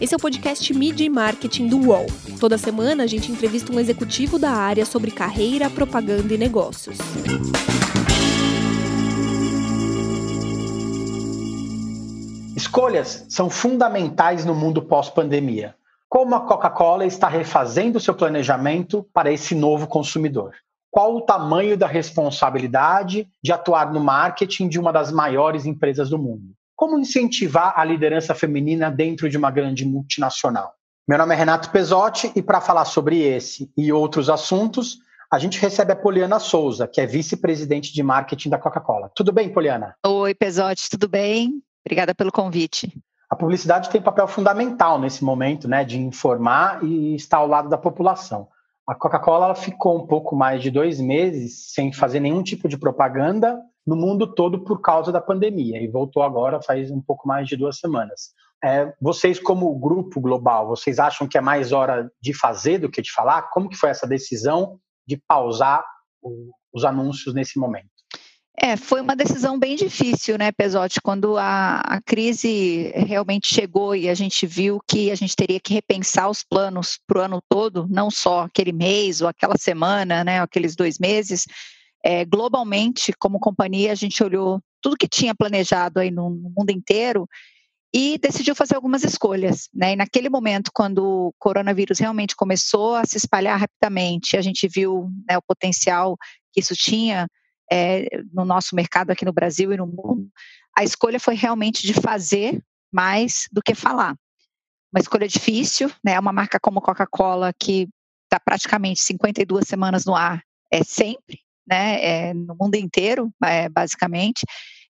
Esse é o podcast Media e Marketing do UOL. Toda semana a gente entrevista um executivo da área sobre carreira, propaganda e negócios. Escolhas são fundamentais no mundo pós-pandemia. Como a Coca-Cola está refazendo seu planejamento para esse novo consumidor? Qual o tamanho da responsabilidade de atuar no marketing de uma das maiores empresas do mundo? Como incentivar a liderança feminina dentro de uma grande multinacional? Meu nome é Renato Pesotti e para falar sobre esse e outros assuntos, a gente recebe a Poliana Souza, que é vice-presidente de marketing da Coca-Cola. Tudo bem, Poliana? Oi, Pesotti, tudo bem? Obrigada pelo convite. A publicidade tem papel fundamental nesse momento, né, de informar e estar ao lado da população. A Coca-Cola ficou um pouco mais de dois meses sem fazer nenhum tipo de propaganda no mundo todo por causa da pandemia e voltou agora faz um pouco mais de duas semanas. É, vocês, como grupo global, vocês acham que é mais hora de fazer do que de falar? Como que foi essa decisão de pausar o, os anúncios nesse momento? É, foi uma decisão bem difícil, né, Pesotti? Quando a, a crise realmente chegou e a gente viu que a gente teria que repensar os planos para o ano todo, não só aquele mês ou aquela semana, né, aqueles dois meses, é, globalmente, como companhia, a gente olhou tudo que tinha planejado aí no, no mundo inteiro e decidiu fazer algumas escolhas. Né? E naquele momento, quando o coronavírus realmente começou a se espalhar rapidamente, a gente viu né, o potencial que isso tinha é, no nosso mercado aqui no Brasil e no mundo, a escolha foi realmente de fazer mais do que falar. Uma escolha difícil, né? Uma marca como Coca-Cola que está praticamente 52 semanas no ar, é sempre, né, é, no mundo inteiro, é, basicamente.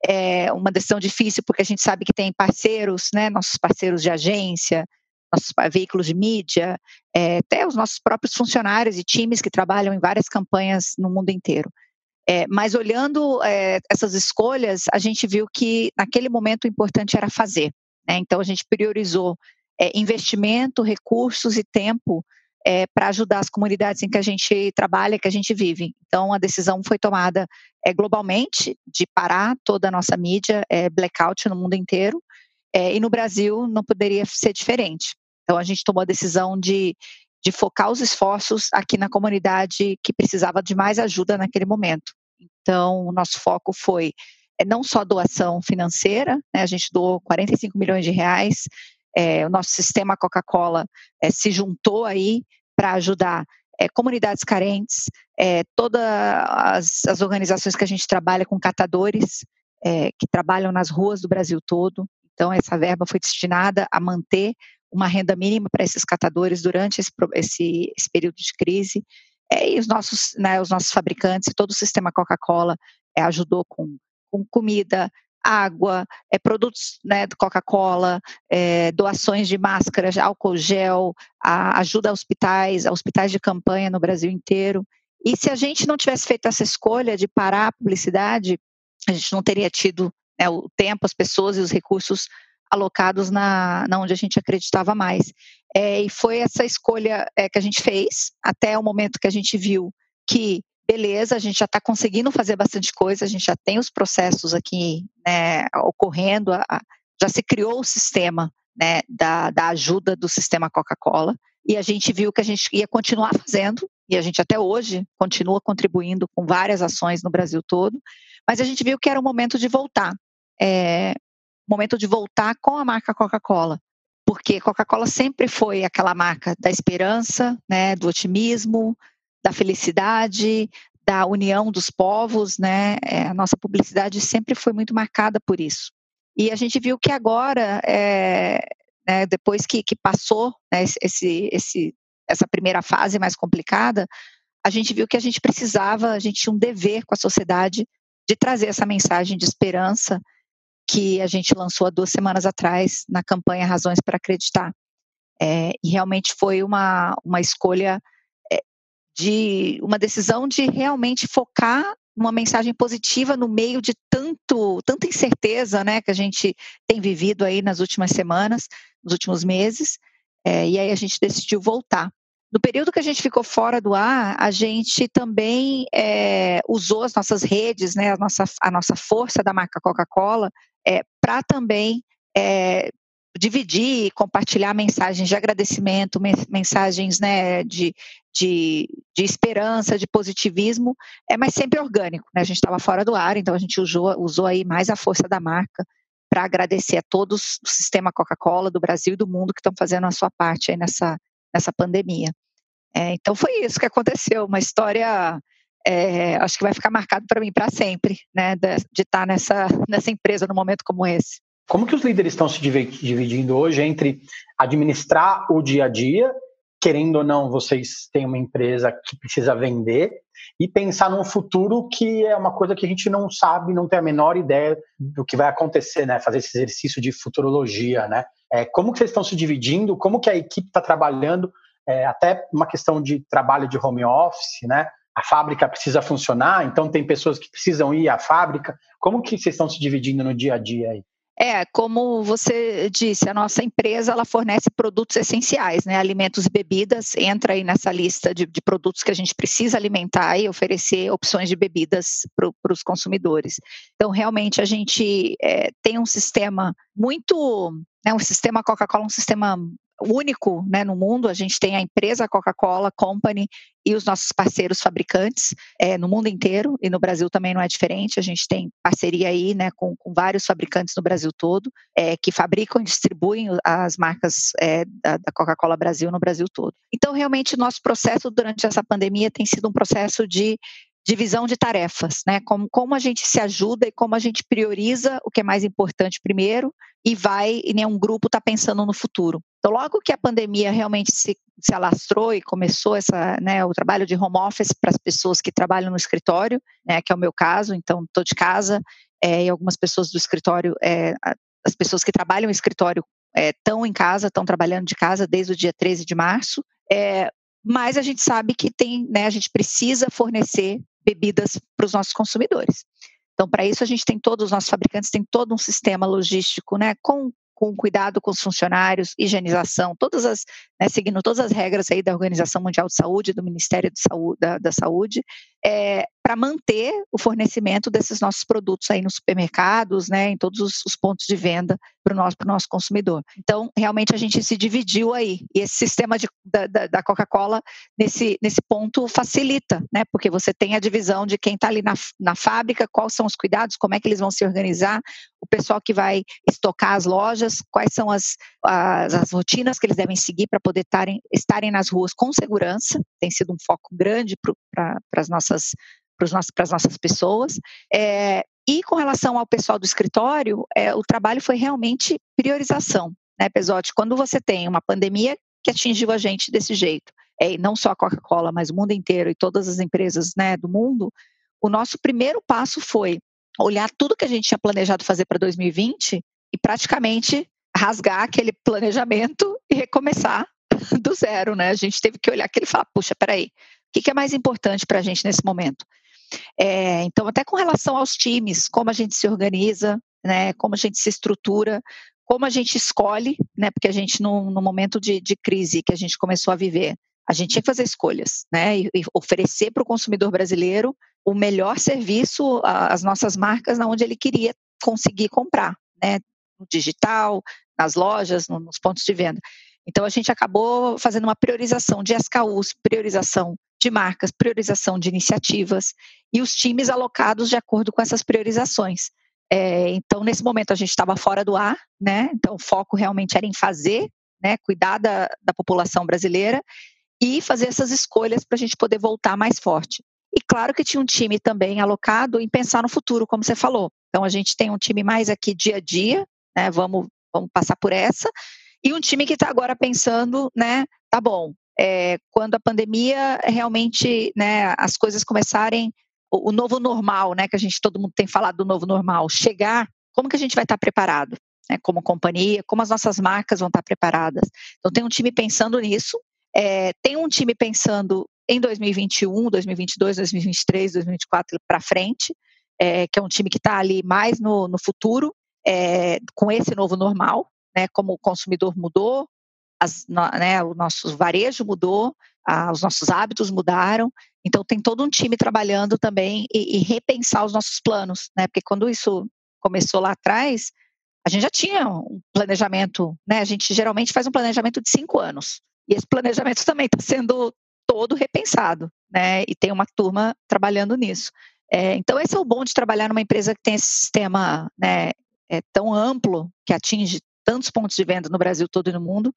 É uma decisão difícil porque a gente sabe que tem parceiros, né, nossos parceiros de agência, nossos veículos de mídia, é, até os nossos próprios funcionários e times que trabalham em várias campanhas no mundo inteiro. É, mas olhando é, essas escolhas, a gente viu que naquele momento o importante era fazer. Né? Então a gente priorizou é, investimento, recursos e tempo é, para ajudar as comunidades em que a gente trabalha, que a gente vive. Então, a decisão foi tomada é, globalmente de parar toda a nossa mídia, é, blackout no mundo inteiro, e no Brasil não poderia ser diferente. Então, a gente tomou a decisão de, de focar os esforços aqui na comunidade que precisava de mais ajuda naquele momento. Então, o nosso foco foi é, não só doação financeira, né, a gente doou 45 milhões de reais é, o nosso sistema Coca-Cola é, se juntou aí para ajudar é, comunidades carentes, todas as, as, organizações que a gente trabalha com catadores, que trabalham nas ruas do Brasil todo. Então, essa verba foi destinada a manter uma renda mínima para esses catadores durante esse, esse, esse período de crise. É, e os nossos, né, os nossos fabricantes, todo o sistema Coca-Cola é, ajudou com, com comida, água, é, produtos né, de Coca-Cola, é, doações de máscaras, álcool gel, a ajuda a hospitais, a hospitais de campanha no Brasil inteiro. E se a gente não tivesse feito essa escolha de parar a publicidade, a gente não teria tido né, o tempo, as pessoas e os recursos alocados na, na onde a gente acreditava mais. É, e foi essa escolha é, que a gente fez até o momento que a gente viu que beleza, a gente já está conseguindo fazer bastante coisa, a gente já tem os processos aqui né, ocorrendo, já se criou o sistema né, da, da ajuda do sistema Coca-Cola e a gente viu que a gente ia continuar fazendo e a gente até hoje continua contribuindo com várias ações no Brasil todo, mas a gente viu que era o momento de voltar, é, momento de voltar com a marca Coca-Cola, porque Coca-Cola sempre foi aquela marca da esperança, né, do otimismo, da felicidade, da união dos povos, né? É, a nossa publicidade sempre foi muito marcada por isso. E a gente viu que agora, é, né, depois que, que passou né, esse, esse, essa primeira fase mais complicada, a gente viu que a gente precisava, a gente tinha um dever com a sociedade de trazer essa mensagem de esperança que a gente lançou há duas semanas atrás na campanha Razões para Acreditar. É, e realmente foi uma, uma escolha de uma decisão de realmente focar uma mensagem positiva no meio de tanto, tanta incerteza né, que a gente tem vivido aí nas últimas semanas, nos últimos meses, é, e aí a gente decidiu voltar. No período que a gente ficou fora do ar, a gente também é, usou as nossas redes, né, a, nossa, a nossa força da marca Coca-Cola, é, para também dividir, compartilhar mensagens de agradecimento, mensagens né, de, de, de esperança, de positivismo, é mas sempre orgânico. Né? A gente estava fora do ar, então a gente usou, usou aí mais a força da marca para agradecer a todos do sistema Coca-Cola do Brasil e do mundo que estão fazendo a sua parte aí nessa, nessa pandemia. É, então foi isso que aconteceu, uma história é, acho que vai ficar marcado para mim para sempre, né, de, de estar tá nessa, nessa empresa num momento como esse. Como que os líderes estão se dividindo hoje entre administrar o dia a dia, querendo ou não, vocês têm uma empresa que precisa vender, e pensar num futuro que é uma coisa que a gente não sabe, não tem a menor ideia do que vai acontecer, né? Fazer esse exercício de futurologia, né? É, como que vocês estão se dividindo? Como que a equipe está trabalhando? É, até uma questão de trabalho de home office, né? A fábrica precisa funcionar, então tem pessoas que precisam ir à fábrica. Como que vocês estão se dividindo no dia a dia aí? É, como você disse, a nossa empresa ela fornece produtos essenciais, né? Alimentos e bebidas, entra aí nessa lista de, de produtos que a gente precisa alimentar e oferecer opções de bebidas para os consumidores. Então, realmente, a gente é, tem um sistema muito. Né, um sistema Coca-Cola, um sistema único né, no mundo. A gente tem a empresa Coca-Cola Company e os nossos parceiros fabricantes é, no mundo inteiro e no Brasil também não é diferente. A gente tem parceria aí né, com, com vários fabricantes no Brasil todo é, que fabricam e distribuem as marcas é, da, da Coca-Cola Brasil no Brasil todo. Então, realmente, nosso processo durante essa pandemia tem sido um processo de divisão de tarefas, né? Como, como a gente se ajuda e como a gente prioriza o que é mais importante primeiro e vai, e nenhum grupo está pensando no futuro. Então, logo que a pandemia realmente se, se alastrou e começou essa, né, o trabalho de home office para as pessoas que trabalham no escritório, né, que é o meu caso, então estou de casa, é, e algumas pessoas do escritório, é, as pessoas que trabalham no escritório estão é, em casa, estão trabalhando de casa desde o dia 13 de março, é, mas a gente sabe que tem, né, a gente precisa fornecer bebidas para os nossos consumidores. Então, para isso, a gente tem todos os nossos fabricantes, tem todo um sistema logístico, né, com com cuidado com os funcionários, higienização, todas as, né, seguindo todas as regras aí da Organização Mundial de Saúde, do Ministério Saúde, da, da Saúde, é, para manter o fornecimento desses nossos produtos aí nos supermercados, né, em todos os, os pontos de venda para o nosso, nosso consumidor. Então, realmente a gente se dividiu aí. E esse sistema de, da, da Coca-Cola, nesse, nesse ponto, facilita, né? Porque você tem a divisão de quem está ali na, na fábrica, quais são os cuidados, como é que eles vão se organizar, o pessoal que vai estocar as lojas, quais são as, as, as rotinas que eles devem seguir para poder tarem, estarem nas ruas com segurança. Tem sido um foco grande para as nossas para as nossas pessoas. É, e com relação ao pessoal do escritório, é, o trabalho foi realmente priorização, né, Pesote? Quando você tem uma pandemia que atingiu a gente desse jeito, é, não só a Coca-Cola, mas o mundo inteiro e todas as empresas né, do mundo, o nosso primeiro passo foi olhar tudo que a gente tinha planejado fazer para 2020 e praticamente rasgar aquele planejamento e recomeçar do zero, né? A gente teve que olhar aquele e falar, puxa, peraí, o que é mais importante para a gente nesse momento? É, então, até com relação aos times, como a gente se organiza, né, como a gente se estrutura, como a gente escolhe, né, porque a gente, no, no momento de, de, crise que a gente começou a viver, a gente tinha que fazer escolhas, né, e, oferecer para o consumidor brasileiro o melhor serviço, as nossas marcas, na onde ele queria conseguir comprar, né, no digital, nas lojas, no, nos pontos de venda. Então, a gente acabou fazendo uma priorização de SKUs, priorização de marcas, priorização de iniciativas e os times alocados de acordo com essas priorizações. É, então, nesse momento, a gente estava fora do ar, né? Então, o foco realmente era em fazer, né? Cuidar da, da população brasileira e fazer essas escolhas para a gente poder voltar mais forte. E claro que tinha um time também alocado em pensar no futuro, como você falou. Então, a gente tem um time mais aqui dia a dia, né? Vamos, vamos passar por essa. E um time que está agora pensando, né? Tá bom, é, quando a pandemia realmente, né, as coisas começarem, o, o, novo normal, né, que a gente todo mundo tem falado do novo normal, chegar, como que a gente vai estar preparado, né, como companhia, como as nossas marcas vão estar preparadas. Então tem um time pensando nisso, é, tem um time pensando em 2021, 2022, 2023, 2024 para frente, é, que é um time que está ali mais no, no futuro, é, com esse novo normal, né, como o consumidor mudou, as, né, o nosso varejo mudou, os nossos hábitos mudaram, então tem todo um time trabalhando também e, e, repensar os nossos planos, né? Porque quando isso começou lá atrás, a gente já tinha um planejamento, né? A gente geralmente faz um planejamento de cinco anos. E esse planejamento também está sendo todo repensado, né? E tem uma turma trabalhando nisso. É, então, esse é o bom de trabalhar numa empresa que tem esse sistema né, é, tão amplo, que atinge tantos pontos de venda no Brasil todo e no mundo,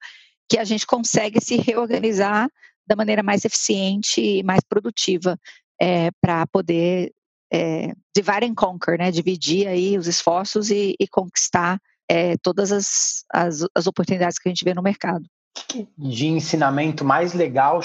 que a gente consegue se reorganizar da maneira mais eficiente e mais produtiva é, para poder é, divide and conquer, né, dividir aí os esforços e, e conquistar é, todas as, as, as, oportunidades que a gente vê no mercado. De ensinamento mais legal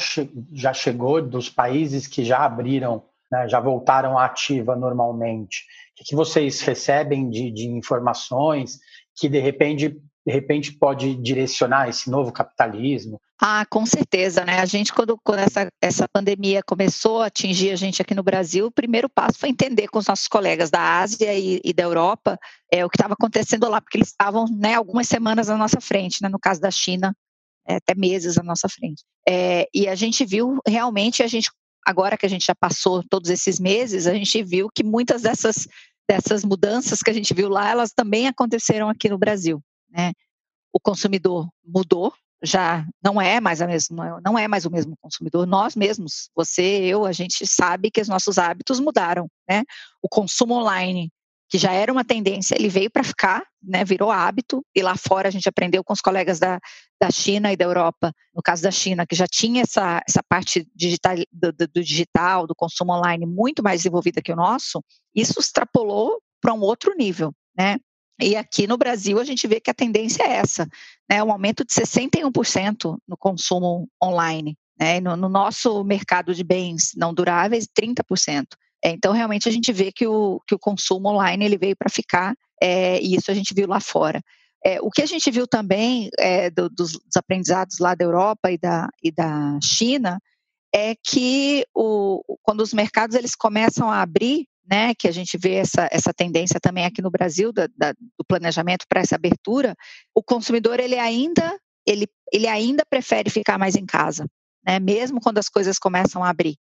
já chegou dos países que já abriram, né, já voltaram à ativa normalmente? O que vocês recebem de, de informações que de repente de repente pode direcionar esse novo capitalismo? Ah, com certeza, né? A gente, quando, quando essa, essa pandemia começou a atingir a gente aqui no Brasil, o primeiro passo foi entender com os nossos colegas da Ásia e, e da Europa é, o que estava acontecendo lá, porque eles estavam né, algumas semanas à nossa frente, né? no caso da China, é, até meses à nossa frente. É, e a gente viu realmente, a gente agora que a gente já passou todos esses meses, a gente viu que muitas dessas dessas mudanças que a gente viu lá, elas também aconteceram aqui no Brasil. Né? O consumidor mudou, já não é mais a mesma, não é mais o mesmo consumidor. Nós mesmos, você, eu, a gente sabe que os nossos hábitos mudaram, né? O consumo online, que já era uma tendência, ele veio para ficar, né? Virou hábito e lá fora a gente aprendeu com os colegas da, da China e da Europa, no caso da China, que já tinha essa, essa parte digital, do, do digital, do consumo online muito mais desenvolvida que o nosso. Isso extrapolou para um outro nível, né? E aqui no Brasil a gente vê que a tendência é essa, né, um aumento de 61% no consumo online. Né, no, no, nosso mercado de bens não duráveis, 30%. É, então, realmente, a gente vê que o, que o consumo online ele veio para ficar, é, e isso a gente viu lá fora. É, o que a gente viu também é, do, dos, dos, aprendizados lá da Europa e da, e da China é que o, quando os mercados eles começam a abrir, né, que a gente vê essa, essa tendência também aqui no Brasil da, da, do planejamento para essa abertura, o consumidor ele ainda ele, ele ainda prefere ficar mais em casa, né, mesmo quando as coisas começam a abrir.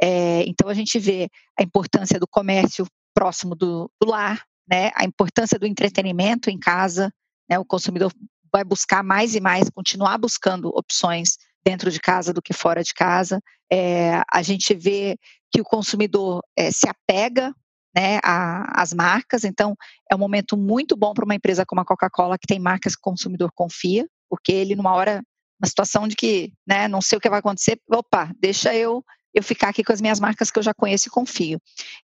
É, então a gente vê a importância do comércio próximo do, do lar, né, a importância do entretenimento em casa, né, o consumidor vai buscar mais e mais, continuar buscando opções dentro de casa do que fora de casa. É, a gente vê que o consumidor é, se apega né, às marcas, então é um momento muito bom para uma empresa como a Coca-Cola, que tem marcas que o consumidor confia, porque ele, numa hora, uma situação de que né, não sei o que vai acontecer, opa, deixa eu eu ficar aqui com as minhas marcas que eu já conheço e confio.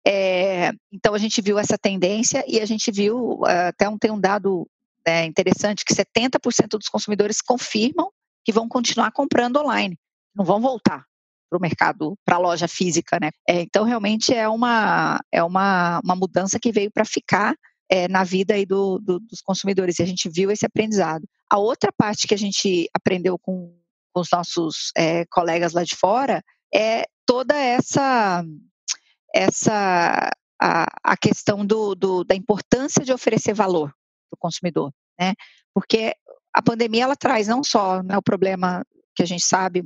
É, então a gente viu essa tendência e a gente viu até um, tem um dado é, interessante que 70% dos consumidores confirmam que vão continuar comprando online, não vão voltar para o mercado, para a loja física, né? É, então, realmente é uma, é uma, uma mudança que veio para ficar é, na vida aí do, do, dos consumidores, e a gente viu esse aprendizado. A outra parte que a gente aprendeu com, com os nossos é, colegas lá de fora é toda essa, essa a, a questão do, do, da importância de oferecer valor para o consumidor, né? Porque a pandemia ela traz não só né, o problema que a gente sabe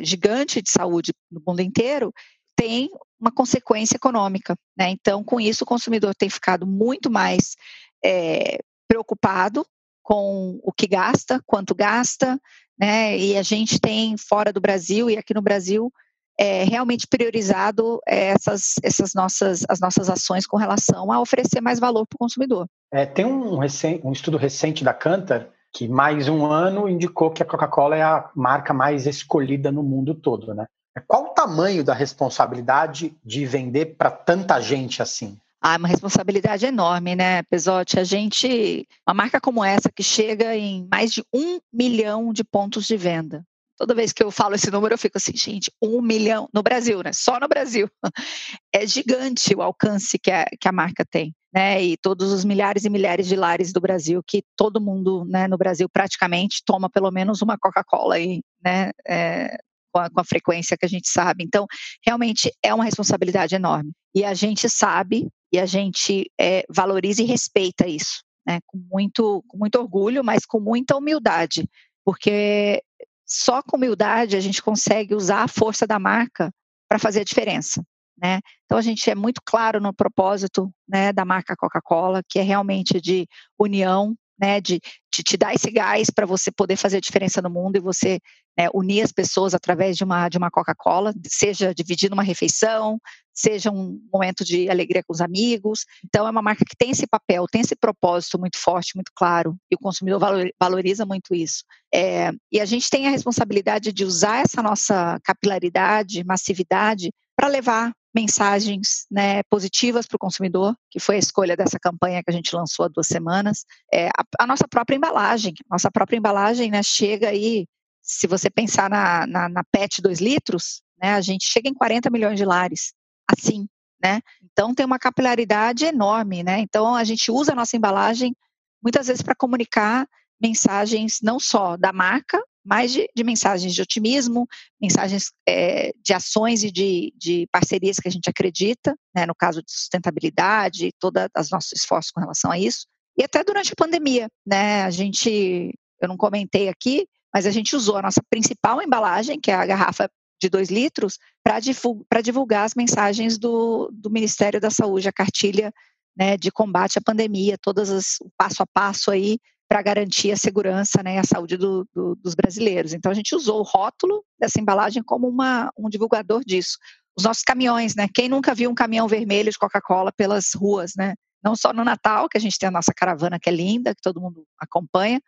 gigante de saúde no mundo inteiro, tem uma consequência econômica. Né? Então, com isso, o consumidor tem ficado muito mais é, preocupado com o que gasta, quanto gasta, né? E a gente tem fora do Brasil e aqui no Brasil é, realmente priorizado essas, essas nossas, as nossas ações com relação a oferecer mais valor para o consumidor. É, tem um, um, estudo recente da Cantar que mais um ano indicou que a Coca-Cola é a marca mais escolhida no mundo todo, né? Qual o tamanho da responsabilidade de vender para tanta gente assim? Ah, uma responsabilidade enorme, né, Pesote? A gente, uma marca como essa que chega em mais de um milhão de pontos de venda. Toda vez que eu falo esse número, eu fico assim, gente, um milhão no Brasil, né? Só no Brasil. É gigante o alcance que a, que a marca tem né, e todos os milhares e milhares de lares do Brasil, que todo mundo né, no Brasil praticamente toma pelo menos uma Coca-Cola aí, né, é, com, a, com, a, frequência que a gente sabe. Então, realmente é uma responsabilidade enorme. E a gente sabe e a gente é, valoriza e respeita isso, né, com, muito, com muito orgulho, mas com muita humildade, porque só com humildade a gente consegue usar a força da marca para fazer a diferença. Né? Então a gente é muito claro no propósito né, da marca Coca-Cola, que é realmente de união, né, de, de te dar esse gás para você poder fazer a diferença no mundo e você né, unir as pessoas através de uma, de uma Coca-Cola, seja dividindo uma refeição, seja um momento de alegria com os amigos. Então, é uma marca que tem esse papel, tem esse propósito muito forte, muito claro, e o consumidor valoriza muito isso. É, e a gente tem a responsabilidade de usar essa nossa capilaridade, massividade, para levar mensagens né, positivas para o consumidor, que foi a escolha dessa campanha que a gente lançou há duas semanas. É, a, a, nossa própria embalagem, nossa própria embalagem né, chega aí, se você pensar na, na, na PET 2 litros, né, a gente chega em 40 milhões de lares, assim, né? Então tem uma capilaridade enorme, né? Então a gente usa a nossa embalagem muitas vezes para comunicar mensagens não só da marca, mas de, de mensagens de otimismo, mensagens é, de ações e de, de, parcerias que a gente acredita, né, no caso de sustentabilidade, todos os nossos esforços com relação a isso. E até durante a pandemia, né, a gente, eu não comentei aqui, mas a gente usou a nossa principal embalagem, que é a garrafa de 2 litros, para divulgar, divulgar, as mensagens do, do Ministério da Saúde, a cartilha né, de combate à pandemia, todas as, o passo a passo aí para garantir a segurança né, e a saúde do, do, dos brasileiros. Então a gente usou o rótulo dessa embalagem como uma, um divulgador disso. Os nossos caminhões, né? Quem nunca viu um caminhão vermelho de Coca-Cola pelas ruas, né? Não só no Natal, que a gente tem a nossa caravana que é linda, que todo mundo acompanha,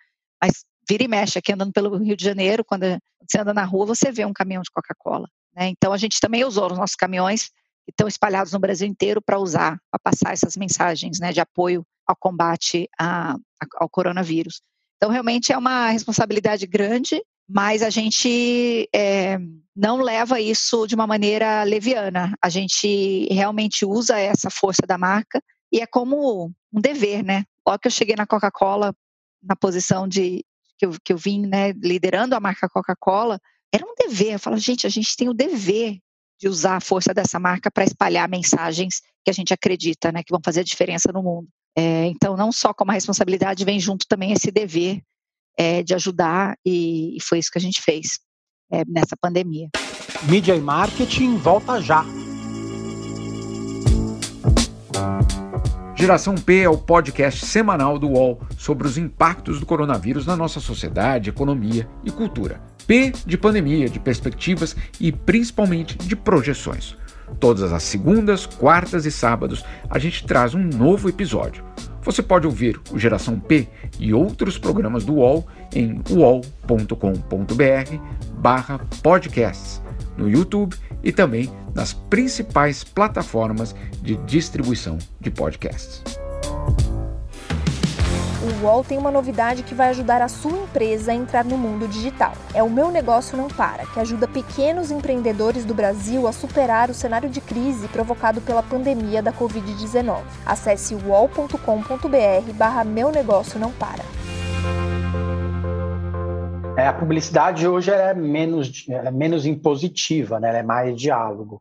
mas vira e mexe aqui andando pelo Rio de Janeiro, quando você anda na rua, você vê um caminhão de Coca-Cola. Né? Então a gente também usou os nossos caminhões que estão espalhados no Brasil inteiro para usar, para passar essas mensagens né, de apoio ao combate a, ao coronavírus. Então, realmente é uma responsabilidade grande, mas a gente é, não leva isso de uma maneira leviana. A gente realmente usa essa força da marca e é como um dever, né? Logo que eu cheguei na Coca-Cola, na posição de que eu, que eu vim né, liderando a marca Coca-Cola, era um dever. Eu falo, gente, a gente tem o dever de usar a força dessa marca para espalhar mensagens que a gente acredita, né, que vão fazer a diferença no mundo. É, então, não só como a responsabilidade, vem junto também esse dever é, de ajudar, e, e, foi isso que a gente fez é, nessa pandemia. Mídia e marketing volta já. Geração P é o podcast semanal do UOL sobre os impactos do coronavírus na nossa sociedade, economia e cultura. P de pandemia, de perspectivas e principalmente de projeções. Todas as segundas, quartas e sábados a gente traz um novo episódio. Você pode ouvir o Geração P e outros programas do UOL em uol.com.br barra podcasts, no YouTube e também nas principais plataformas de distribuição de podcasts o UOL tem uma novidade que vai ajudar a sua empresa a entrar no mundo digital. É o Meu Negócio Não Para, que ajuda pequenos empreendedores do Brasil a superar o cenário de crise provocado pela pandemia da Covid-19. Acesse uol.com.br barra Meu Negócio Não Para. É, a publicidade hoje é menos, é menos impositiva, né? Ela é mais diálogo.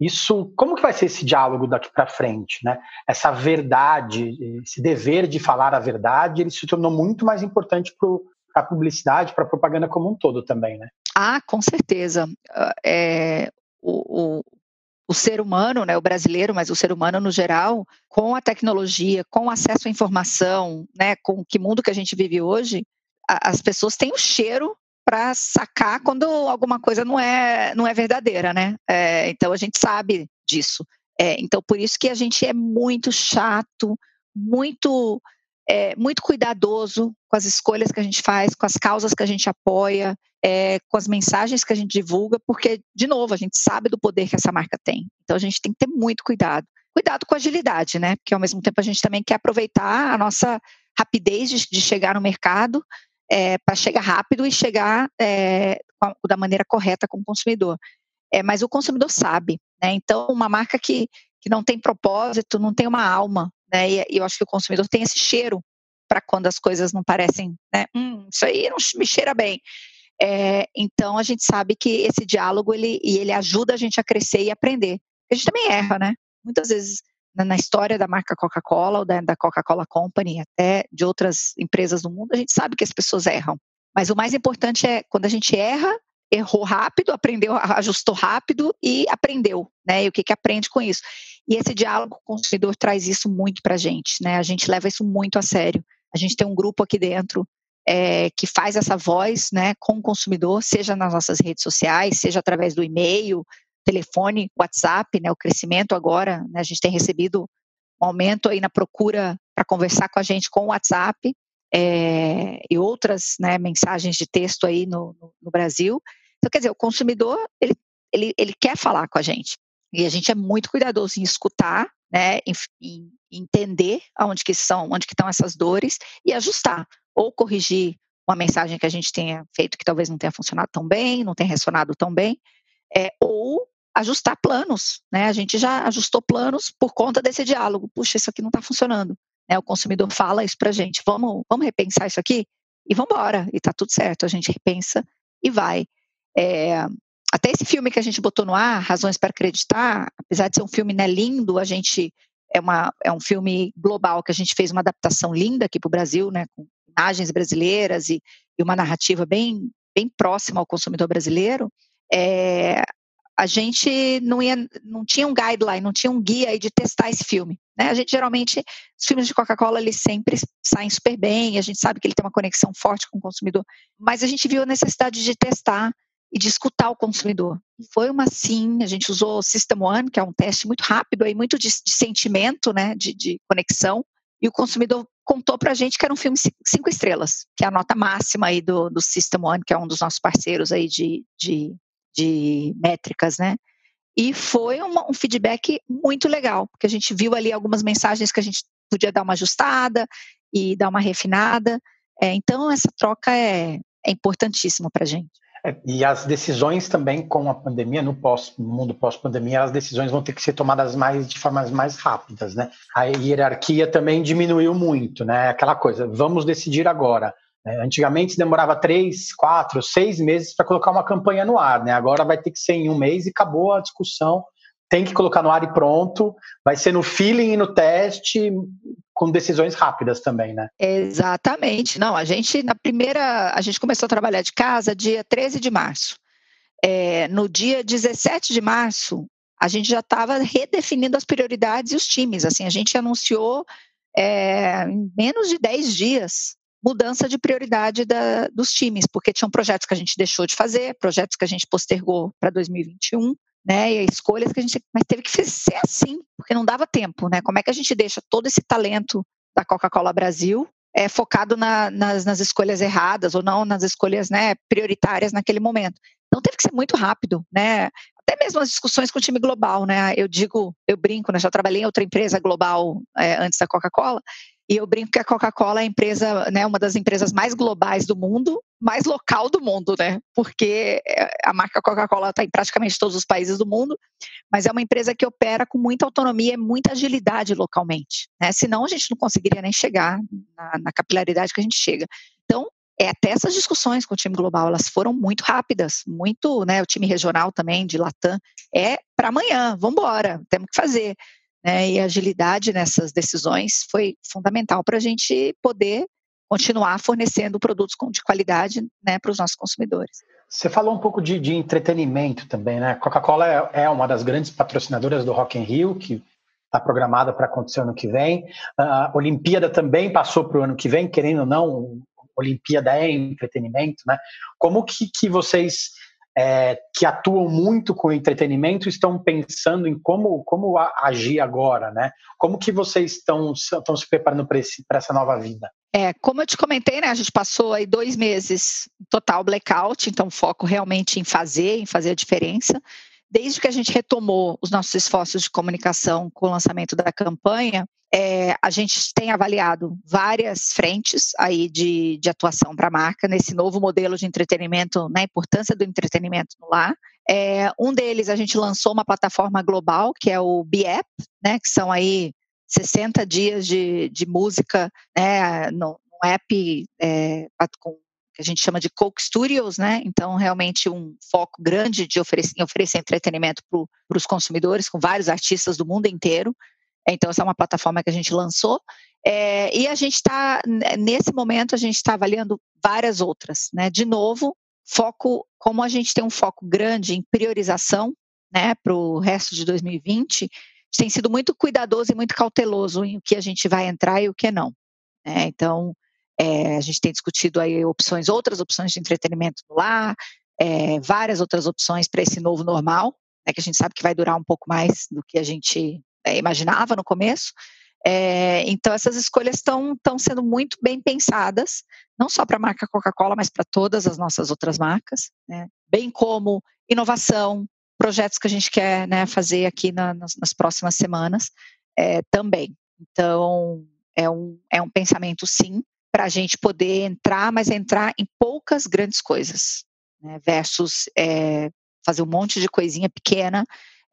Isso, como que vai ser esse diálogo daqui para frente, né? Essa verdade, esse dever de falar a verdade, ele se tornou muito mais importante para a publicidade, para a propaganda como um todo também, né? Ah, com certeza. Ah, é, o, o, o ser humano, né, o brasileiro, mas o ser humano no geral, com a tecnologia, com acesso à informação, né, com que mundo que a gente vive hoje, a, as pessoas têm o cheiro para sacar quando alguma coisa não é, não é verdadeira, né? É, então a gente sabe disso. É, então por isso que a gente é muito chato, muito é, muito cuidadoso com as escolhas que a gente faz, com as causas que a gente apoia, é, com as mensagens que a gente divulga, porque de novo a gente sabe do poder que essa marca tem. Então a gente tem que ter muito cuidado. Cuidado com a agilidade, né? Porque ao mesmo tempo a gente também quer aproveitar a nossa rapidez de, de chegar no mercado é, para chegar rápido e chegar é, da maneira correta com o consumidor. É, mas o consumidor sabe, né? Então, uma marca que, que não tem propósito, não tem uma alma, né? E, e eu acho que o consumidor tem esse cheiro para quando as coisas não parecem, né? Hum, isso aí não me cheira bem. É, então a gente sabe que esse diálogo ele, ele ajuda a gente a crescer e aprender. A gente também erra, né? Muitas vezes na história da marca Coca-Cola ou da, da Coca-Cola Company, até de outras empresas do mundo, a gente sabe que as pessoas erram. Mas o mais importante é quando a gente erra, errou rápido, aprendeu, ajustou rápido e aprendeu, né? E o que que aprende com isso? E esse diálogo com o consumidor traz isso muito para a gente, né? A gente leva isso muito a sério. A gente tem um grupo aqui dentro é, que faz essa voz né, com o consumidor, seja nas nossas redes sociais, seja através do e-mail, telefone, WhatsApp, né, o crescimento agora, né, a gente tem recebido um aumento aí na procura para conversar com a gente com o WhatsApp é, e outras né, mensagens de texto aí no, no, no, Brasil. Então, quer dizer, o consumidor, ele, ele, ele quer falar com a gente. E a gente é muito cuidadoso em escutar, né, em, em entender aonde que são, onde que estão essas dores e ajustar ou corrigir uma mensagem que a gente tenha feito que talvez não tenha funcionado tão bem, não tenha ressonado tão bem, é, ou ajustar planos, né? A gente já ajustou planos por conta desse diálogo. Puxa, isso aqui não está funcionando. Né? O consumidor fala isso para a gente. Vamos, vamos repensar isso aqui e vamos embora. E está tudo certo. A gente repensa e vai. É, até esse filme que a gente botou no ar, Razões para Acreditar, apesar de ser um filme né, lindo, a gente é, uma, é um filme global que a gente fez uma adaptação linda aqui para o Brasil, né, com imagens brasileiras e, e, uma narrativa bem, bem próxima ao consumidor brasileiro. É, a gente não, ia, não tinha um guideline, não tinha um guia aí de testar esse filme. Né? A gente geralmente, os filmes de Coca-Cola, eles sempre saem super bem, a gente sabe que ele tem uma conexão forte com o consumidor, mas a gente viu a necessidade de testar e de escutar o consumidor. Foi uma sim, a gente usou o System One, que é um teste muito rápido, aí, muito de, de sentimento, né, de, de conexão, e o consumidor contou para a gente que era um filme cinco estrelas, que é a nota máxima aí do, do System One, que é um dos nossos parceiros aí de, de de métricas, né? E foi uma, um feedback muito legal, porque a gente viu ali algumas mensagens que a gente podia dar uma ajustada e dar uma refinada. É, então, essa troca é, é importantíssima para a gente. É, e as decisões também com a pandemia, no, pós, no mundo pós-pandemia, as decisões vão ter que ser tomadas mais de formas mais rápidas, né? A hierarquia também diminuiu muito, né? Aquela coisa, vamos decidir agora. É, antigamente demorava três, quatro, seis meses para colocar uma campanha no ar, né? Agora vai ter que ser em um mês e acabou a discussão. Tem que colocar no ar e pronto. Vai ser no feeling e no teste, com decisões rápidas também, né? Exatamente. Não, a gente, na primeira, a gente começou a trabalhar de casa dia 13 de março. É, no dia 17 de março, a gente já estava redefinindo as prioridades e os times. Assim, a gente anunciou é, em menos de 10 dias mudança de prioridade da, dos times, porque tinham projetos que a gente deixou de fazer, projetos que a gente postergou para 2021, né? E escolhas que a gente, mas teve que ser assim, porque não dava tempo, né? Como é que a gente deixa todo esse talento da Coca-Cola Brasil é, focado na, nas, nas, escolhas erradas ou não nas escolhas né, prioritárias naquele momento? Então teve que ser muito rápido, né? Até mesmo as discussões com o time global, né? Eu digo, eu brinco, né? Já trabalhei em outra empresa global é, antes da Coca-Cola e eu brinco que a Coca-Cola é a empresa, né, uma das empresas mais globais do mundo, mais local do mundo, né? Porque é, a marca Coca-Cola está em praticamente todos os países do mundo, mas é uma empresa que opera com muita autonomia e muita agilidade localmente. Né? Senão a gente não conseguiria nem chegar na, na capilaridade que a gente chega. Então, é, até essas discussões com o time global, elas foram muito rápidas, muito, né, o time regional também, de Latam, é para amanhã, vamos embora, temos que fazer. Né, e agilidade nessas decisões foi fundamental para a gente poder continuar fornecendo produtos de qualidade né, para os nossos consumidores. Você falou um pouco de, de entretenimento também, né? Coca-Cola é, é, uma das grandes patrocinadoras do Rock in Rio, que está programada para acontecer ano que vem. A Olimpíada também passou para o ano que vem, querendo ou não, Olimpíada é entretenimento, né? Como que, que vocês é, que atuam muito com entretenimento estão pensando em como, como agir agora, né? Como que vocês estão, estão se preparando para essa nova vida? É, como eu te comentei, né, a gente passou aí dois meses total blackout, então foco realmente em fazer, em fazer a diferença. Desde que a gente retomou os nossos esforços de comunicação com o lançamento da campanha, é, a gente tem avaliado várias frentes aí de, de atuação para a marca nesse novo modelo de entretenimento, na né, importância do entretenimento no lar. É, um deles a gente lançou uma plataforma global que é o BIAP, né, que são aí 60 dias de, de música né, no, no app é, com que a gente chama de Coke Studios, né? Então, realmente um foco grande de oferecer, oferecer entretenimento para os consumidores, com vários artistas do mundo inteiro. Então, essa é uma plataforma que a gente lançou. É, e a gente está, nesse momento, a gente está avaliando várias outras. Né? De novo, foco, como a gente tem um foco grande em priorização né, para o resto de 2020, tem sido muito cuidadoso e muito cauteloso em o que a gente vai entrar e o que não. Né? Então, é, a gente tem discutido aí opções, outras opções de entretenimento no lar, é, várias outras opções para esse novo normal, né, que a gente sabe que vai durar um pouco mais do que a gente é, imaginava no começo. Então, essas escolhas estão sendo muito bem pensadas, não só para a marca Coca-Cola, mas para todas as nossas outras marcas, né? bem como inovação, projetos que a gente quer né, fazer aqui na, nas, nas, próximas semanas também. Então, é um, é um pensamento, sim, para a gente poder entrar, mas entrar em poucas grandes coisas, né, versus é, fazer um monte de coisinha pequena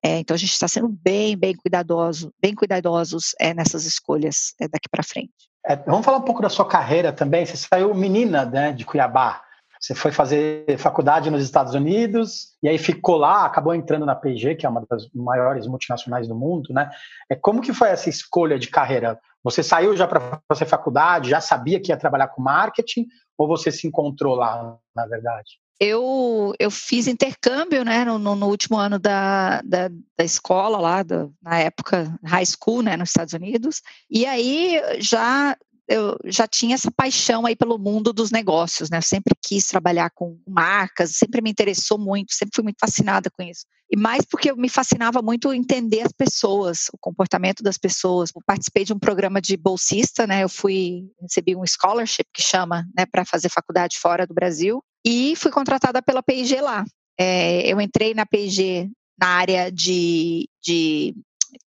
é, então a gente está sendo bem, bem cuidadoso, bem cuidadosos é, nessas escolhas daqui para frente. É, vamos falar um pouco da sua carreira também. Você saiu menina né, de Cuiabá. Você foi fazer faculdade nos Estados Unidos e aí ficou lá, acabou entrando na P&G, que é uma das maiores multinacionais do mundo, né? É como que foi essa escolha de carreira? Você saiu já para fazer faculdade, já sabia que ia trabalhar com marketing ou você se encontrou lá, na verdade? eu, eu fiz intercâmbio né, no, no último ano da, da, da escola lá, do, na época high school, né, nos Estados Unidos, e aí já eu já tinha essa paixão aí pelo mundo dos negócios, né? Eu sempre quis trabalhar com marcas, sempre me interessou muito, sempre fui muito fascinada com isso. E mais porque me fascinava muito entender as pessoas, o comportamento das pessoas. Eu participei de um programa de bolsista, né? Eu fui recebi um scholarship que chama, né, para fazer faculdade fora do Brasil e fui contratada pela P&G lá. É, eu entrei na P&G na área de, de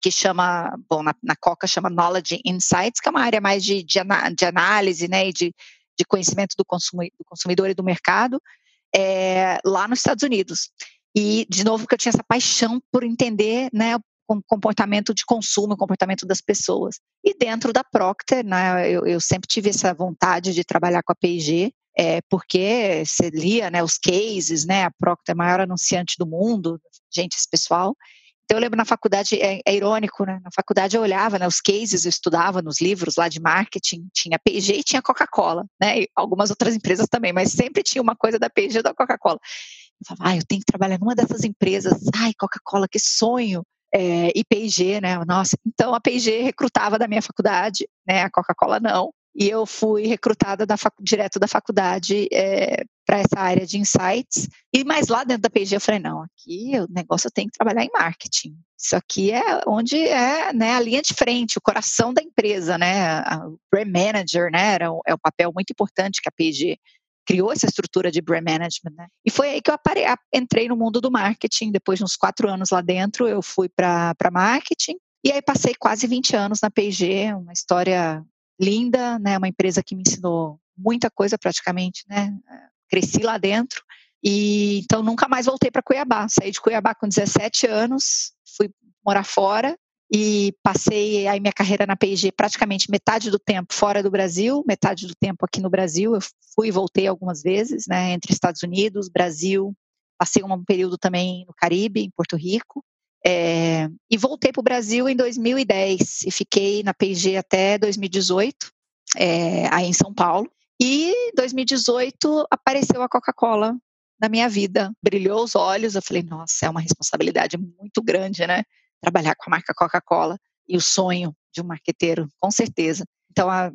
que chama, bom, na, na, Coca chama Knowledge Insights, que é uma área mais de, de, de análise, né, e de, de conhecimento do, consumi, do consumidor e do mercado, é, lá nos Estados Unidos. E, de novo, porque eu tinha essa paixão por entender, né, o comportamento de consumo, o comportamento das pessoas. E dentro da Procter, né, eu, eu sempre tive essa vontade de trabalhar com a P&G, é, porque você lia né, os cases, né, a Procter é a maior anunciante do mundo, gente, esse pessoal. Então eu lembro na faculdade, é, é irônico, né, na faculdade eu olhava né, os cases, eu estudava nos livros lá de marketing, tinha P&G e tinha Coca-Cola, né, e algumas outras empresas também, mas sempre tinha uma coisa da P&G e da Coca-Cola. Eu falava, ah, eu tenho que trabalhar numa dessas empresas, ai, Coca-Cola, que sonho, é, e P&G, né, nossa, então a P&G recrutava da minha faculdade, né, a Coca-Cola não, e eu fui recrutada da direto da faculdade é, para essa área de insights. E mais lá dentro da PG eu falei, não, aqui o negócio tenho que trabalhar em marketing. Isso aqui é onde é né, a linha de frente, o coração da empresa, né? O brand manager, né? Era, é um papel muito importante que a PG criou essa estrutura de brand management, né? E foi aí que eu apare... entrei no mundo do marketing. Depois de uns quatro anos lá dentro, eu fui para marketing. E aí passei quase 20 anos na P&G, uma história linda, né? Uma empresa que me ensinou muita coisa praticamente, né? Cresci lá dentro e então nunca mais voltei para Cuiabá. Saí de Cuiabá com 17 anos, fui morar fora e passei aí minha carreira na P&G praticamente metade do tempo fora do Brasil, metade do tempo aqui no Brasil. Eu fui e voltei algumas vezes, né, entre Estados Unidos, Brasil. Passei um período também no Caribe, em Porto Rico. É, e voltei para o Brasil em 2010 e fiquei na P&G até 2018, é, aí em São Paulo. E em 2018 apareceu a Coca-Cola na minha vida, brilhou os olhos. Eu falei, nossa, é uma responsabilidade muito grande, né? Trabalhar com a marca Coca-Cola e o sonho de um marqueteiro, com certeza. Então, há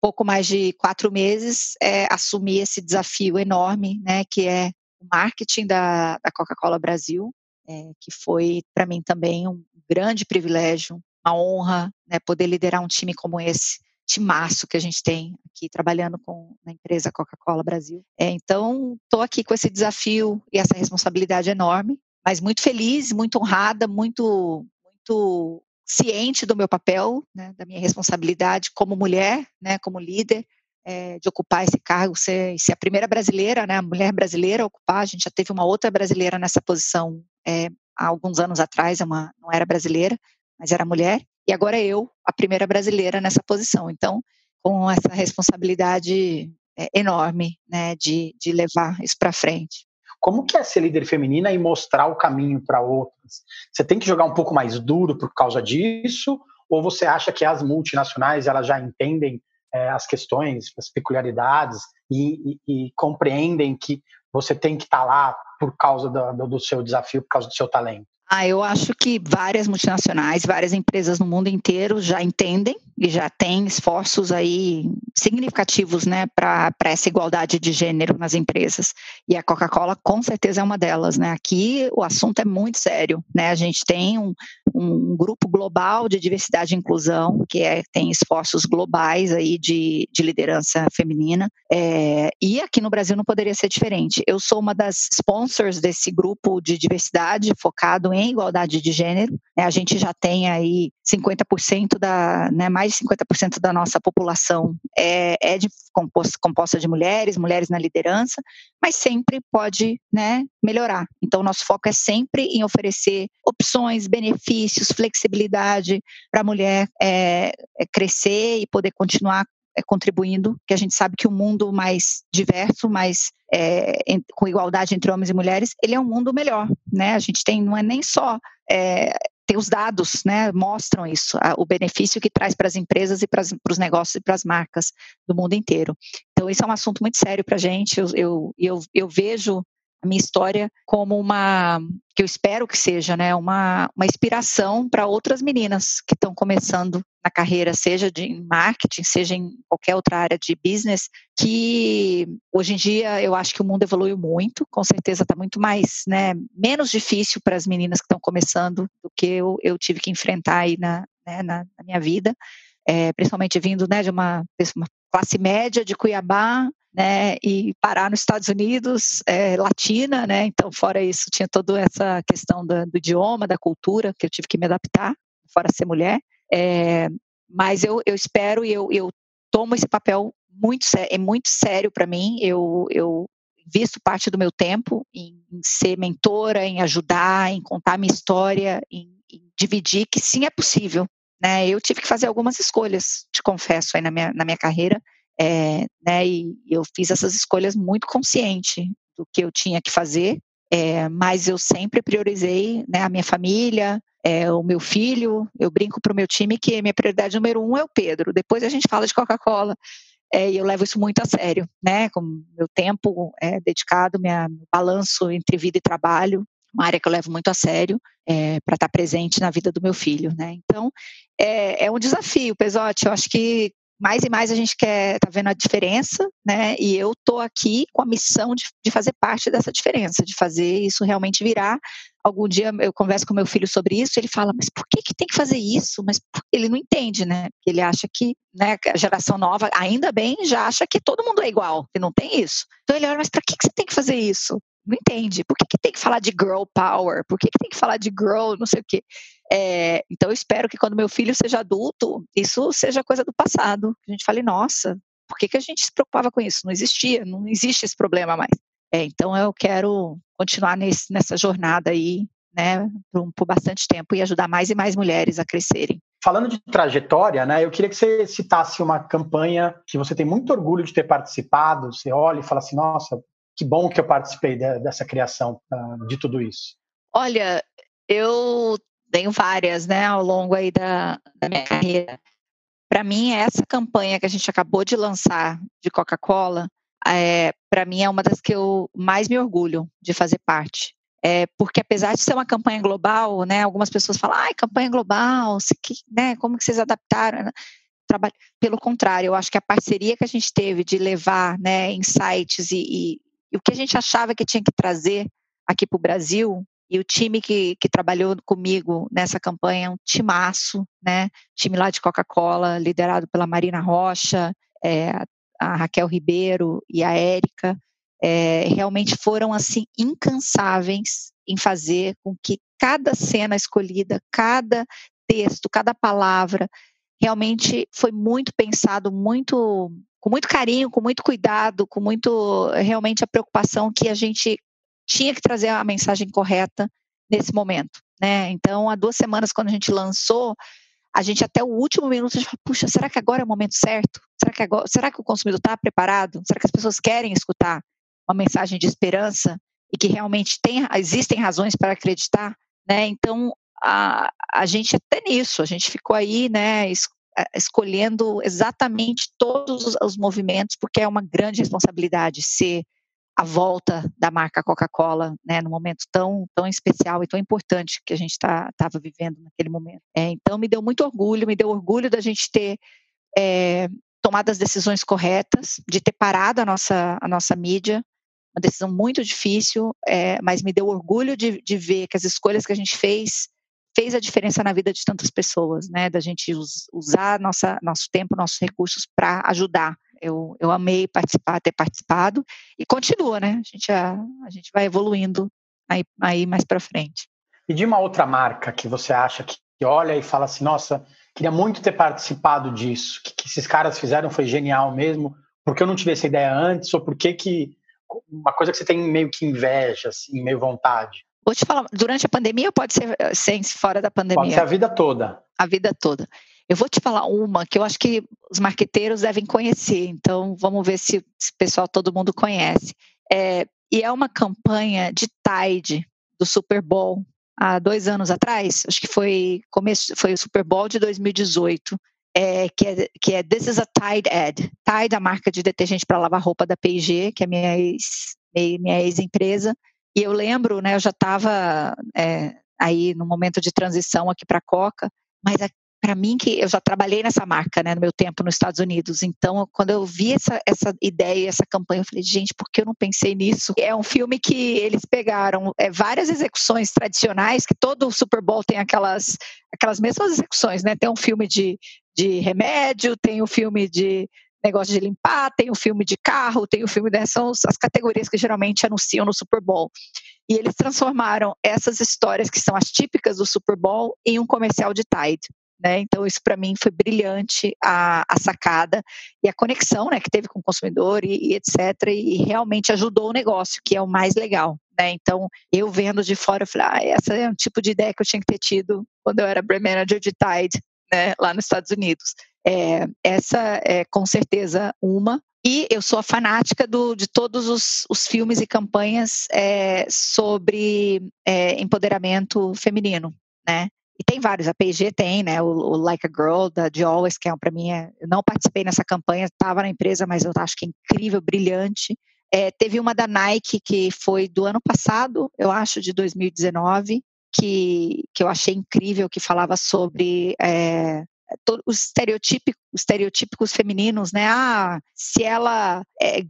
pouco mais de quatro meses, é, assumi esse desafio enorme, né? Que é o marketing da, da Coca-Cola Brasil é, que foi para mim também um grande privilégio, uma honra né, poder liderar um time como esse, timaço que a gente tem aqui trabalhando com na empresa Coca-Cola Brasil. É, então, estou aqui com esse desafio e essa responsabilidade enorme, mas muito feliz, muito honrada, muito, muito ciente do meu papel, né, da minha responsabilidade como mulher, né, como líder, é, de ocupar esse cargo, ser, ser, a primeira brasileira, né, a mulher brasileira a ocupar. A gente já teve uma outra brasileira nessa posição é, há alguns anos atrás, é uma, não era brasileira, mas era mulher. E agora eu, a primeira brasileira nessa posição. Então, com essa responsabilidade é, enorme né, de, de levar isso para frente. Como que é ser líder feminina e mostrar o caminho para outras? Você tem que jogar um pouco mais duro por causa disso? Ou você acha que as multinacionais elas já entendem é, as questões, as peculiaridades e, e, e, compreendem que você tem que estar tá lá por causa do, do, seu desafio, por causa do seu talento? Ah, eu acho que várias multinacionais, várias empresas no mundo inteiro já entendem e já têm esforços aí significativos, né, para essa igualdade de gênero nas empresas. E a Coca-Cola com certeza é uma delas, né? Aqui o assunto é muito sério, né? A gente tem um, um grupo global de diversidade e inclusão que é, tem esforços globais aí de, de liderança feminina. É, e aqui no Brasil não poderia ser diferente. Eu sou uma das sponsors desse grupo de diversidade focado em em igualdade de gênero. Né? A gente já tem aí 50% da, né, mais de 50% da nossa população é, é de, composta, composta de mulheres, mulheres na liderança, mas sempre pode né, melhorar. Então, nosso foco é sempre em oferecer opções, benefícios, flexibilidade para a mulher é, é crescer e poder continuar contribuindo, que a gente sabe que o um mundo mais diverso, mais é, com igualdade entre homens e mulheres, ele é um mundo melhor, né? A gente tem, não é nem só é, tem os dados, né, mostram isso, a, o benefício que traz para as empresas e para os negócios e para as marcas do mundo inteiro. Então, isso é um assunto muito sério para a gente. Eu, eu, eu, eu vejo a minha história como uma que eu espero que seja, né, uma, uma inspiração para outras meninas que estão começando na carreira, seja de marketing, seja em qualquer outra área de business, que hoje em dia eu acho que o mundo evoluiu muito, com certeza está muito mais, né, menos difícil para as meninas que estão começando do que eu, eu tive que enfrentar aí na, né, na, na minha vida, é, principalmente vindo né, de uma, uma classe média de Cuiabá, né, e parar nos Estados Unidos, é, latina, né, então fora isso tinha toda essa questão do, do, idioma, da cultura, que eu tive que me adaptar, fora ser mulher, é, mas eu, eu espero e eu, eu tomo esse papel muito é muito sério para mim, eu, eu visto parte do meu tempo em, em, ser mentora, em ajudar, em contar minha história, em, em dividir que sim é possível, né, eu tive que fazer algumas escolhas, te confesso, aí na minha, na minha carreira, é, né, e eu fiz essas escolhas muito consciente do que eu tinha que fazer, é, mas eu sempre priorizei né, a minha família, é, o meu filho. Eu brinco para o meu time que minha prioridade número um é o Pedro. Depois a gente fala de Coca-Cola. É, e eu levo isso muito a sério, né? Com meu tempo é, dedicado, minha meu balanço entre vida e trabalho, uma área que eu levo muito a sério é, para estar tá presente na vida do meu filho, né? Então é, é um desafio, Pesote. Eu acho que mais e mais a gente quer tá vendo a diferença, né? E eu tô aqui com a missão de, de fazer parte dessa diferença, de fazer isso realmente virar. Algum dia eu converso com meu filho sobre isso, ele fala, mas por que, que tem que fazer isso? Mas ele não entende, né? Ele acha que né, a geração nova, ainda bem, já acha que todo mundo é igual, que não tem isso. Então ele olha, mas para que, que você tem que fazer isso? Não entende. Por que, que tem que falar de girl power? Por que, que tem que falar de girl não sei o quê? É, então, eu espero que quando meu filho seja adulto, isso seja coisa do passado. A gente fale, nossa, por que, que a gente se preocupava com isso? Não existia, não existe esse problema mais. É, então, eu quero continuar nesse, nessa jornada aí, né, por, por bastante tempo e ajudar mais e mais mulheres a crescerem. Falando de trajetória, né, eu queria que você citasse uma campanha que você tem muito orgulho de ter participado. Você olha e fala assim: nossa, que bom que eu participei de, dessa criação, uh, de tudo isso. Olha, eu tenho várias, né, ao longo aí da, da minha carreira. Para mim, essa campanha que a gente acabou de lançar de Coca-Cola, é, para mim é uma das que eu mais me orgulho de fazer parte. É, porque apesar de ser uma campanha global, né, algumas pessoas falam, ah, campanha global, que, né, como que vocês adaptaram? Trabalho. Pelo contrário, eu acho que a parceria que a gente teve de levar né, insights e, e, e o que a gente achava que tinha que trazer aqui para o Brasil e o time que, que trabalhou comigo nessa campanha um timaço, né? Time lá de Coca-Cola, liderado pela Marina Rocha, é, a Raquel Ribeiro e a Érica, é, realmente foram assim incansáveis em fazer com que cada cena escolhida, cada texto, cada palavra, realmente foi muito pensado, muito com muito carinho, com muito cuidado, com muito realmente a preocupação que a gente tinha que trazer a mensagem correta nesse momento, né? Então, há duas semanas, quando a gente lançou, a gente até o último minuto a gente fala, puxa, será que agora é o momento certo? Será que agora, será que o consumidor está preparado? Será que as pessoas querem escutar uma mensagem de esperança e que realmente tem, existem razões para acreditar, né? Então, a, a gente até nisso, a gente ficou aí, né, escolhendo exatamente todos os, os movimentos, porque é uma grande responsabilidade ser a volta da marca Coca-Cola, né, num momento tão, tão especial e tão importante que a gente estava tá, vivendo naquele momento. É, então, me deu muito orgulho, me deu orgulho da gente ter é, tomado as decisões corretas, de ter parado a nossa, a nossa mídia, uma decisão muito difícil, é, mas me deu orgulho de, de ver que as escolhas que a gente fez fez a diferença na vida de tantas pessoas, né? Da gente usar nossa, nosso tempo, nossos recursos para ajudar eu, eu amei participar, ter participado e continua, né? A gente, a, a gente vai evoluindo aí, aí mais para frente. E de uma outra marca que você acha que olha e fala assim, nossa, queria muito ter participado disso, que, que esses caras fizeram foi genial mesmo, porque eu não tive essa ideia antes, ou por que que uma coisa que você tem meio que inveja, assim, meio vontade? Vou te falar, durante a pandemia ou pode ser eh, sem fora da pandemia? Pode ser a vida toda. A vida toda. Eu vou te falar uma que eu acho que os marqueteiros devem conhecer, então vamos ver se, se o pessoal, todo mundo conhece. É, e é uma campanha de Tide do Super Bowl há dois anos atrás, acho que foi começo, foi o Super Bowl de 2018. É, que, é, que é This is a Tide Ad. Tide, a marca de detergente para lavar roupa da P&G, que é minha ex, minha ex-empresa. E eu lembro, né, eu já estava é, aí no momento de transição aqui para a Coca, mas para mim que eu já trabalhei nessa marca, né, no meu tempo nos Estados Unidos. Então, quando eu vi essa, essa ideia, essa campanha, eu falei, gente, por que eu não pensei nisso? É um filme que eles pegaram é, várias execuções tradicionais, que todo Super Bowl tem aquelas, aquelas mesmas execuções, né? Tem um filme de, de remédio, tem o um filme de negócio de limpar, tem o filme de carro, tem o filme dessas as categorias que geralmente anunciam no Super Bowl. E eles transformaram essas histórias que são as típicas do Super Bowl em um comercial de Tide. Né? Então, isso para mim foi brilhante a, a, sacada e a conexão né, que teve com o consumidor e, e, etc. E realmente ajudou o negócio, que é o mais legal. Né? Então, eu vendo de fora, eu falei, ah, essa é um tipo de ideia que eu tinha que ter tido quando eu era brand manager de Tide, né, lá nos Estados Unidos. É, essa é com certeza uma. E eu sou a fanática do, de todos os, os filmes e campanhas é, sobre é, empoderamento feminino, né? E tem vários, a P&G tem, né, o, o, Like a Girl, da de Always, que é, para mim, é, eu não participei nessa campanha, estava na empresa, mas eu acho que é incrível, brilhante. É, teve uma da Nike, que foi do ano passado, eu acho, de 2019, que, que eu achei incrível, que falava sobre é, os estereotípicos, estereotípicos femininos, né? Ah, se ela é,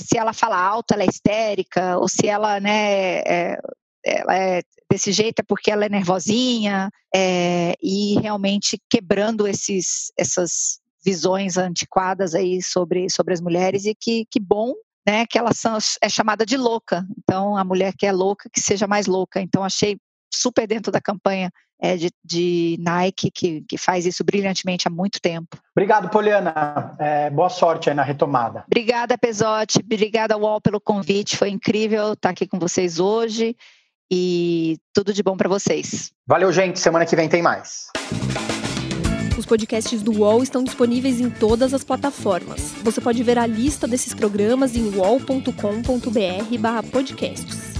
se ela fala alto, ela é histérica, ou se ela, né, é, ela é desse jeito é porque ela é nervosinha é, e realmente quebrando esses, essas visões antiquadas aí sobre, sobre as mulheres e que, que bom né, que ela são, é chamada de louca. Então, a mulher que é louca, que seja mais louca. Então, achei super dentro da campanha é, de, de, Nike, que, que faz isso brilhantemente há muito tempo. Obrigado, Poliana. É, boa sorte aí na retomada. Obrigada, Pesote. Obrigada, Wall, pelo convite. Foi incrível estar aqui com vocês hoje e tudo de bom para vocês. Valeu, gente. Semana que vem tem mais. Os podcasts do UOL estão disponíveis em todas as plataformas. Você pode ver a lista desses programas em wall.com.br/podcasts.